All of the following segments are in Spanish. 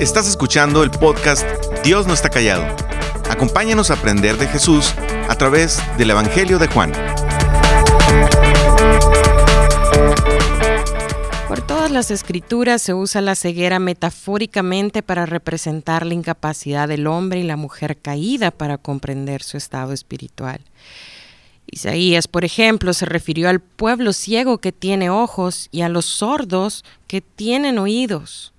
Estás escuchando el podcast Dios no está callado. Acompáñanos a aprender de Jesús a través del Evangelio de Juan. Por todas las escrituras se usa la ceguera metafóricamente para representar la incapacidad del hombre y la mujer caída para comprender su estado espiritual. Isaías, por ejemplo, se refirió al pueblo ciego que tiene ojos y a los sordos que tienen oídos,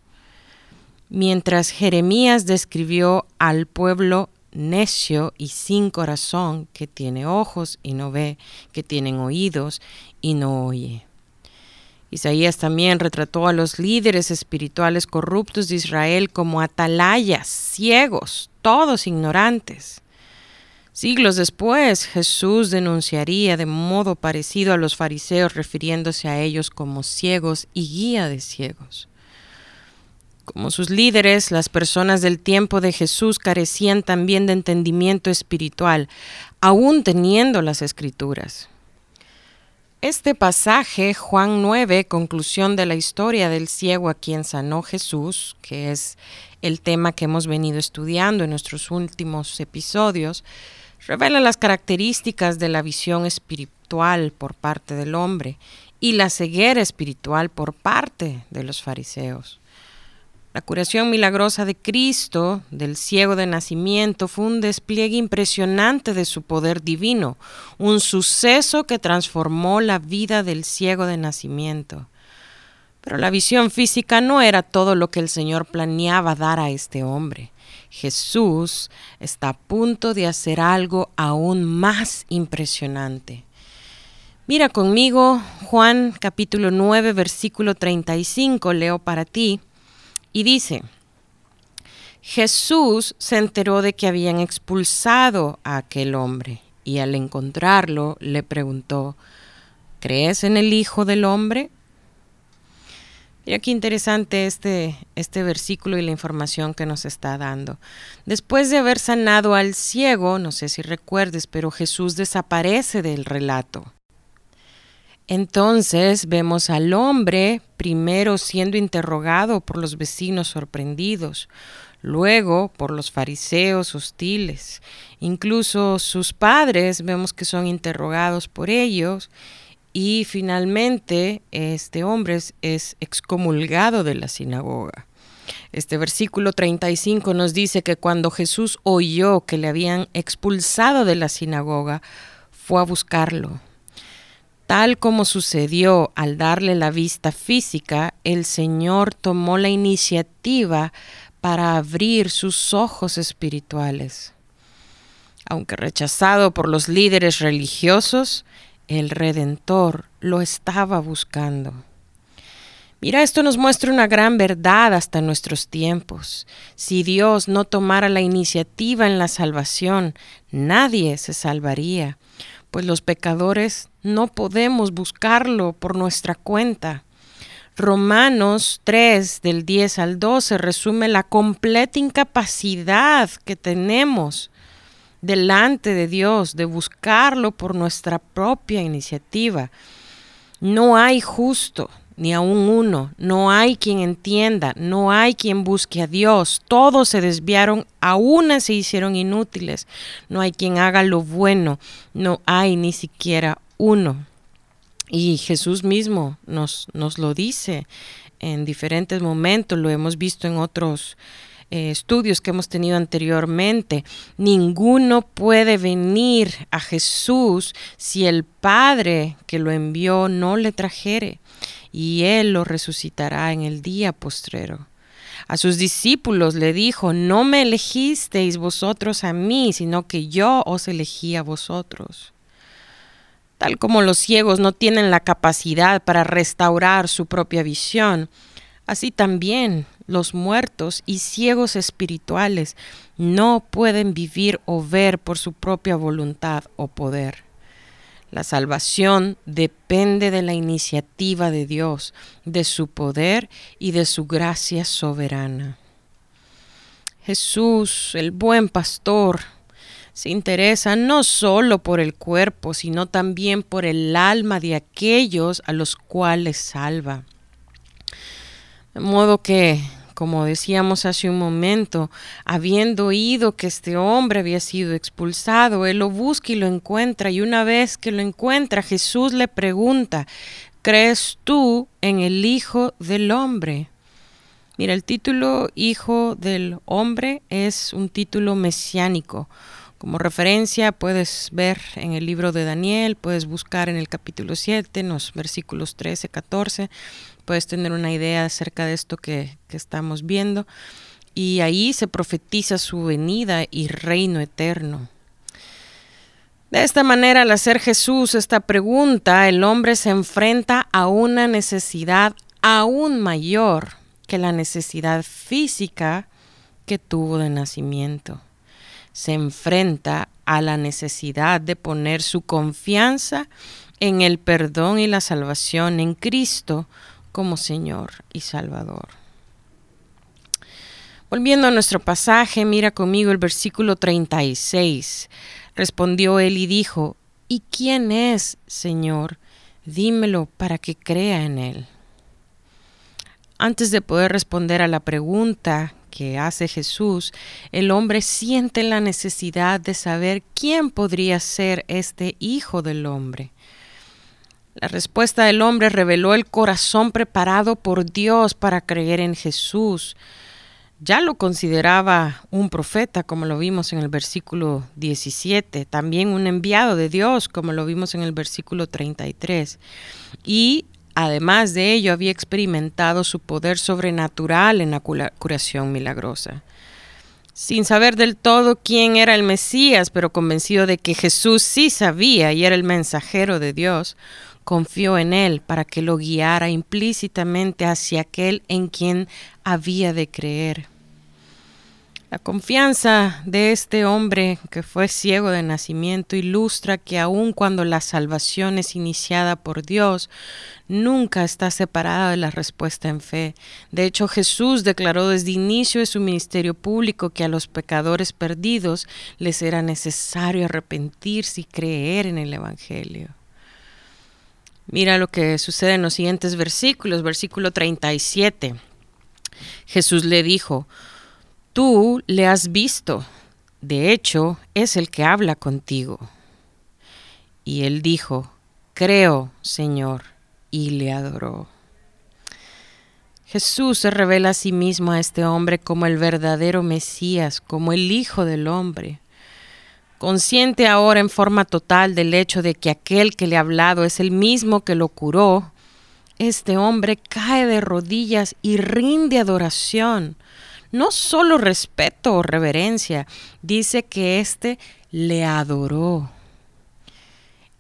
mientras Jeremías describió al pueblo necio y sin corazón que tiene ojos y no ve, que tienen oídos y no oye. Isaías también retrató a los líderes espirituales corruptos de Israel como atalayas, ciegos, todos ignorantes. Siglos después, Jesús denunciaría de modo parecido a los fariseos, refiriéndose a ellos como ciegos y guía de ciegos. Como sus líderes, las personas del tiempo de Jesús carecían también de entendimiento espiritual, aún teniendo las escrituras. Este pasaje, Juan 9, conclusión de la historia del ciego a quien sanó Jesús, que es el tema que hemos venido estudiando en nuestros últimos episodios, revela las características de la visión espiritual por parte del hombre y la ceguera espiritual por parte de los fariseos. La curación milagrosa de Cristo, del ciego de nacimiento, fue un despliegue impresionante de su poder divino, un suceso que transformó la vida del ciego de nacimiento. Pero la visión física no era todo lo que el Señor planeaba dar a este hombre. Jesús está a punto de hacer algo aún más impresionante. Mira conmigo Juan capítulo 9 versículo 35, leo para ti, y dice, Jesús se enteró de que habían expulsado a aquel hombre y al encontrarlo le preguntó, ¿crees en el Hijo del Hombre? Mira qué interesante este, este versículo y la información que nos está dando. Después de haber sanado al ciego, no sé si recuerdes, pero Jesús desaparece del relato. Entonces vemos al hombre primero siendo interrogado por los vecinos sorprendidos, luego por los fariseos hostiles, incluso sus padres vemos que son interrogados por ellos y finalmente este hombre es, excomulgado de la sinagoga. Este versículo 35 nos dice que cuando Jesús oyó que le habían expulsado de la sinagoga, fue a buscarlo. Tal como sucedió al darle la vista física, el Señor tomó la iniciativa para abrir sus ojos espirituales. Aunque rechazado por los líderes religiosos, el Redentor lo estaba buscando. Mira, esto nos muestra una gran verdad hasta nuestros tiempos. Si Dios no tomara la iniciativa en la salvación, nadie se salvaría, pues los pecadores no podemos buscarlo por nuestra cuenta. Romanos 3 del 10 al 12 resume la completa incapacidad que tenemos delante de Dios, de buscarlo por nuestra propia iniciativa. No hay justo, ni aun uno, no hay quien entienda, no hay quien busque a Dios, todos se desviaron, aún se hicieron inútiles, no hay quien haga lo bueno, no hay ni siquiera uno. Y Jesús mismo nos, nos lo dice en diferentes momentos, lo hemos visto en otros eh, estudios que hemos tenido anteriormente, ninguno puede venir a Jesús si el Padre que lo envió no le trajere, y Él lo resucitará en el día postrero. A sus discípulos le dijo, no me elegisteis vosotros a mí, sino que yo os elegí a vosotros. Tal como los ciegos no tienen la capacidad para restaurar su propia visión, así también los muertos y ciegos espirituales no pueden vivir o ver por su propia voluntad o poder. La salvación depende de la iniciativa de Dios, de su poder y de su gracia soberana. Jesús, el buen pastor, se interesa no solo por el cuerpo, sino también por el alma de aquellos a los cuales salva. De modo que como decíamos hace un momento, habiendo oído que este hombre había sido expulsado, él lo busca y lo encuentra, y una vez que lo encuentra, Jesús le pregunta, ¿crees tú en el Hijo del Hombre? Mira, el título Hijo del Hombre es un título mesiánico. Como referencia puedes ver en el libro de Daniel, puedes buscar en el capítulo 7, en los versículos 13, 14, puedes tener una idea acerca de esto que, que estamos viendo. Y ahí se profetiza su venida y reino eterno. De esta manera, al hacer Jesús esta pregunta, el hombre se enfrenta a una necesidad aún mayor que la necesidad física que tuvo de nacimiento. Se enfrenta a la necesidad de poner su confianza en el perdón y la salvación en Cristo como Señor y Salvador. Volviendo a nuestro pasaje, mira conmigo el versículo 36. Respondió él y dijo, ¿Y quién es, Señor? Dímelo para que crea en él. Antes de poder responder a la pregunta que hace Jesús, el hombre siente la necesidad de saber quién podría ser este Hijo del Hombre. La respuesta del hombre reveló el corazón preparado por Dios para creer en Jesús. Ya lo consideraba un profeta, como lo vimos en el versículo 17, también un enviado de Dios, como lo vimos en el versículo 33. Y Además de ello, había experimentado su poder sobrenatural en la curación milagrosa. Sin saber del todo quién era el Mesías, pero convencido de que Jesús sí sabía y era el mensajero de Dios, confió en él para que lo guiara implícitamente hacia aquel en quien había de creer. La confianza de este hombre que fue ciego de nacimiento ilustra que aun cuando la salvación es iniciada por Dios, nunca está separada de la respuesta en fe. De hecho, Jesús declaró desde inicio de su ministerio público que a los pecadores perdidos les era necesario arrepentirse y creer en el Evangelio. Mira lo que sucede en los siguientes versículos, versículo 37. Jesús le dijo, Tú le has visto, de hecho es el que habla contigo. Y él dijo, Creo, Señor, y le adoró. Jesús se revela a sí mismo a este hombre como el verdadero Mesías, como el Hijo del Hombre. Consciente ahora en forma total del hecho de que aquel que le ha hablado es el mismo que lo curó, este hombre cae de rodillas y rinde adoración no solo respeto o reverencia, dice que éste le adoró.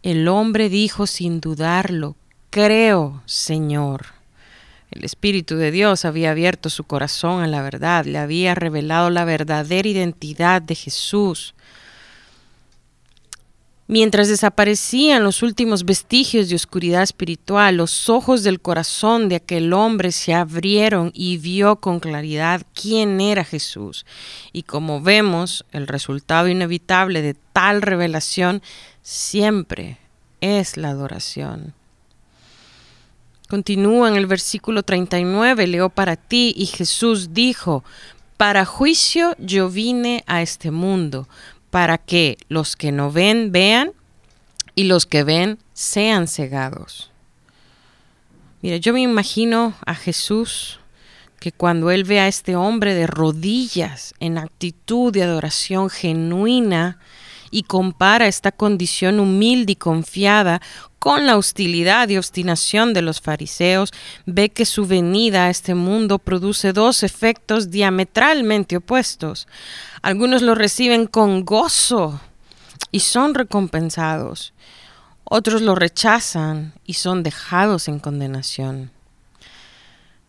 El hombre dijo sin dudarlo, creo, Señor. El Espíritu de Dios había abierto su corazón a la verdad, le había revelado la verdadera identidad de Jesús. Mientras desaparecían los últimos vestigios de oscuridad espiritual, los ojos del corazón de aquel hombre se abrieron y vio con claridad quién era Jesús. Y como vemos, el resultado inevitable de tal revelación siempre es la adoración. Continúa en el versículo 39, leo para ti, y Jesús dijo, para juicio yo vine a este mundo, para que los que no ven vean y los que ven sean cegados. Mira, yo me imagino a Jesús que cuando él ve a este hombre de rodillas en actitud de adoración genuina, y compara esta condición humilde y confiada con la hostilidad y obstinación de los fariseos, ve que su venida a este mundo produce dos efectos diametralmente opuestos. Algunos lo reciben con gozo y son recompensados. Otros lo rechazan y son dejados en condenación.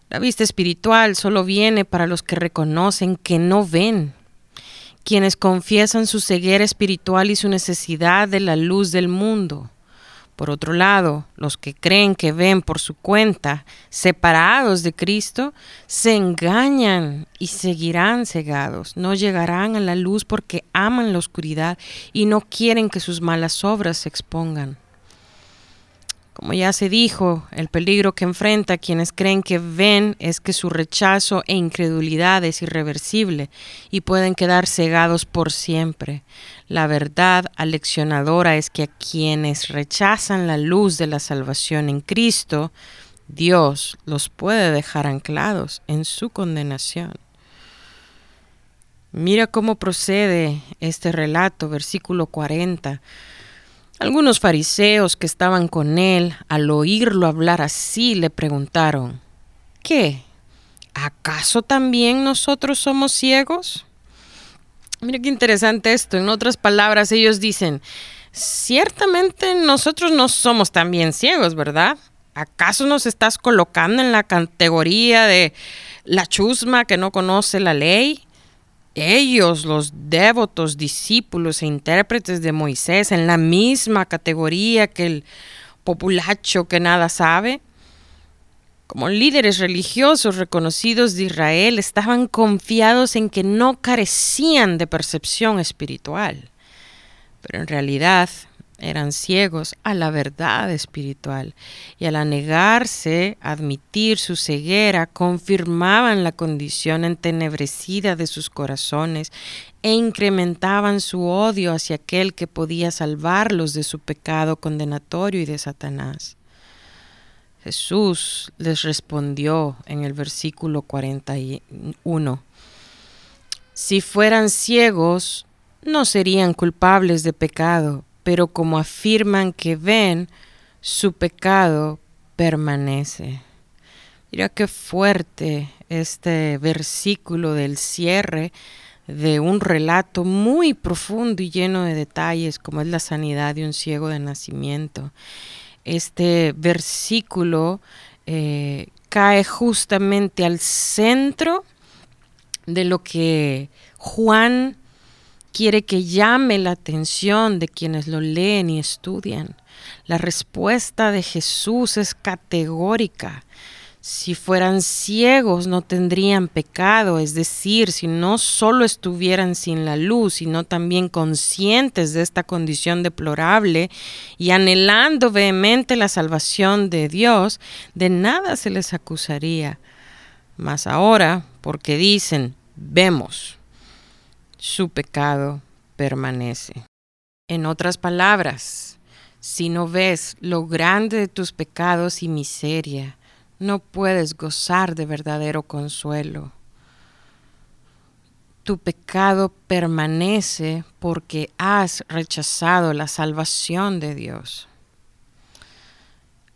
La vista espiritual solo viene para los que reconocen que no ven quienes confiesan su ceguera espiritual y su necesidad de la luz del mundo. Por otro lado, los que creen que ven por su cuenta, separados de Cristo, se engañan y seguirán cegados. No llegarán a la luz porque aman la oscuridad y no quieren que sus malas obras se expongan. Como ya se dijo, el peligro que enfrenta quienes creen que ven es que su rechazo e incredulidad es irreversible y pueden quedar cegados por siempre. La verdad aleccionadora es que a quienes rechazan la luz de la salvación en Cristo, Dios los puede dejar anclados en su condenación. Mira cómo procede este relato, versículo 40. Algunos fariseos que estaban con él, al oírlo hablar así, le preguntaron, ¿qué? ¿Acaso también nosotros somos ciegos? Mira qué interesante esto. En otras palabras, ellos dicen, ciertamente nosotros no somos también ciegos, ¿verdad? ¿Acaso nos estás colocando en la categoría de la chusma que no conoce la ley? Ellos, los devotos, discípulos e intérpretes de Moisés, en la misma categoría que el populacho que nada sabe? Como líderes religiosos reconocidos de Israel, estaban confiados en que no carecían de percepción espiritual. Pero en realidad eran ciegos a la verdad espiritual y al negarse a admitir su ceguera confirmaban la condición entenebrecida de sus corazones e incrementaban su odio hacia aquel que podía salvarlos de su pecado condenatorio y de Satanás. Jesús les respondió en el versículo 41, Si fueran ciegos, no serían culpables de pecado, pero como afirman que ven, su pecado permanece. Mira qué fuerte este versículo del cierre de un relato muy profundo y lleno de detalles como es la sanidad de un ciego de nacimiento. Este versículo eh, cae justamente al centro de lo que Juan quiere que llame la atención de quienes lo leen y estudian. La respuesta de Jesús es categórica. Si fueran ciegos no tendrían pecado, es decir, si no solo estuvieran sin la luz, sino también conscientes de esta condición deplorable y anhelando vehemente la salvación de Dios, de nada se les acusaría. Mas ahora, porque dicen, vemos, su pecado permanece. En otras palabras, si no ves lo grande de tus pecados y miseria, no puedes gozar de verdadero consuelo. Tu pecado permanece porque has rechazado la salvación de Dios.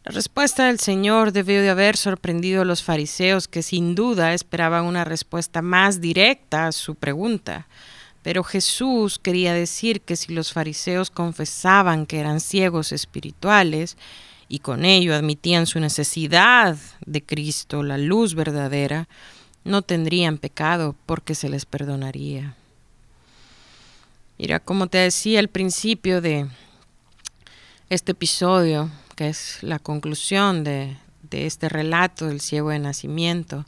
La respuesta del Señor debió de haber sorprendido a los fariseos que sin duda esperaban una respuesta más directa a su pregunta. Pero Jesús quería decir que si los fariseos confesaban que eran ciegos espirituales y con ello admitían su necesidad de Cristo, la luz verdadera, no tendrían pecado porque se les perdonaría. Mira, como te decía al principio de este episodio, que es la conclusión de, de este relato del ciego de nacimiento,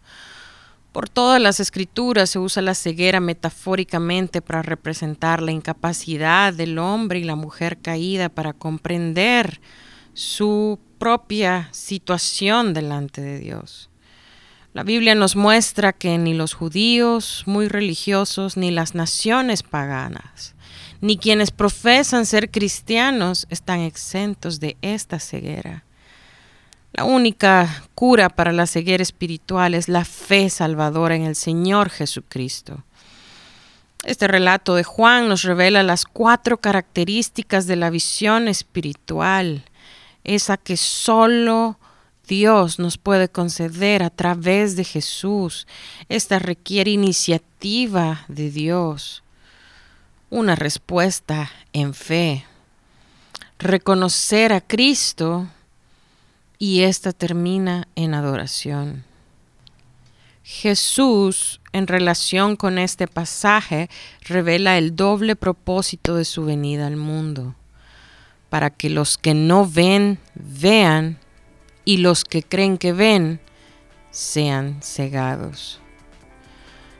por todas las escrituras se usa la ceguera metafóricamente para representar la incapacidad del hombre y la mujer caída para comprender su propia situación delante de Dios. La Biblia nos muestra que ni los judíos muy religiosos, ni las naciones paganas, ni quienes profesan ser cristianos están exentos de esta ceguera. La única cura para la ceguera espiritual es la fe salvadora en el Señor Jesucristo. Este relato de Juan nos revela las cuatro características de la visión espiritual, esa que solo Dios nos puede conceder a través de Jesús. Esta requiere iniciativa de Dios, una respuesta en fe. Reconocer a Cristo y esta termina en adoración. Jesús, en relación con este pasaje, revela el doble propósito de su venida al mundo, para que los que no ven vean y los que creen que ven sean cegados.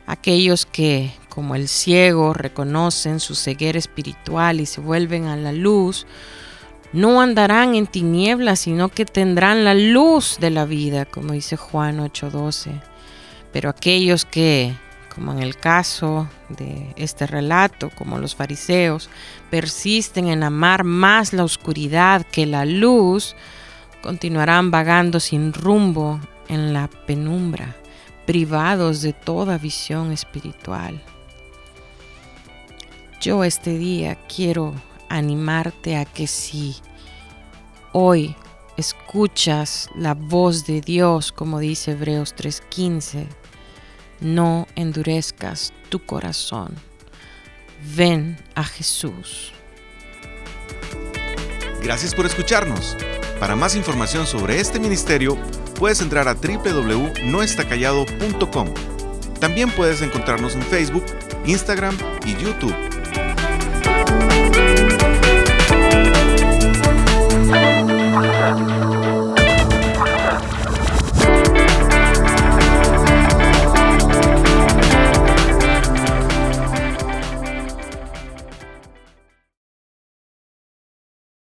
Aquellos que, como el ciego, reconocen su ceguera espiritual y se vuelven a la luz, no andarán en tinieblas, sino que tendrán la luz de la vida, como dice Juan 8:12. Pero aquellos que, como en el caso de este relato, como los fariseos, persisten en amar más la oscuridad que la luz, continuarán vagando sin rumbo en la penumbra, privados de toda visión espiritual. Yo este día quiero animarte a que si hoy escuchas la voz de Dios, como dice Hebreos 3:15, no endurezcas tu corazón. Ven a Jesús. Gracias por escucharnos. Para más información sobre este ministerio, puedes entrar a www.noestacallado.com. También puedes encontrarnos en Facebook, Instagram y YouTube.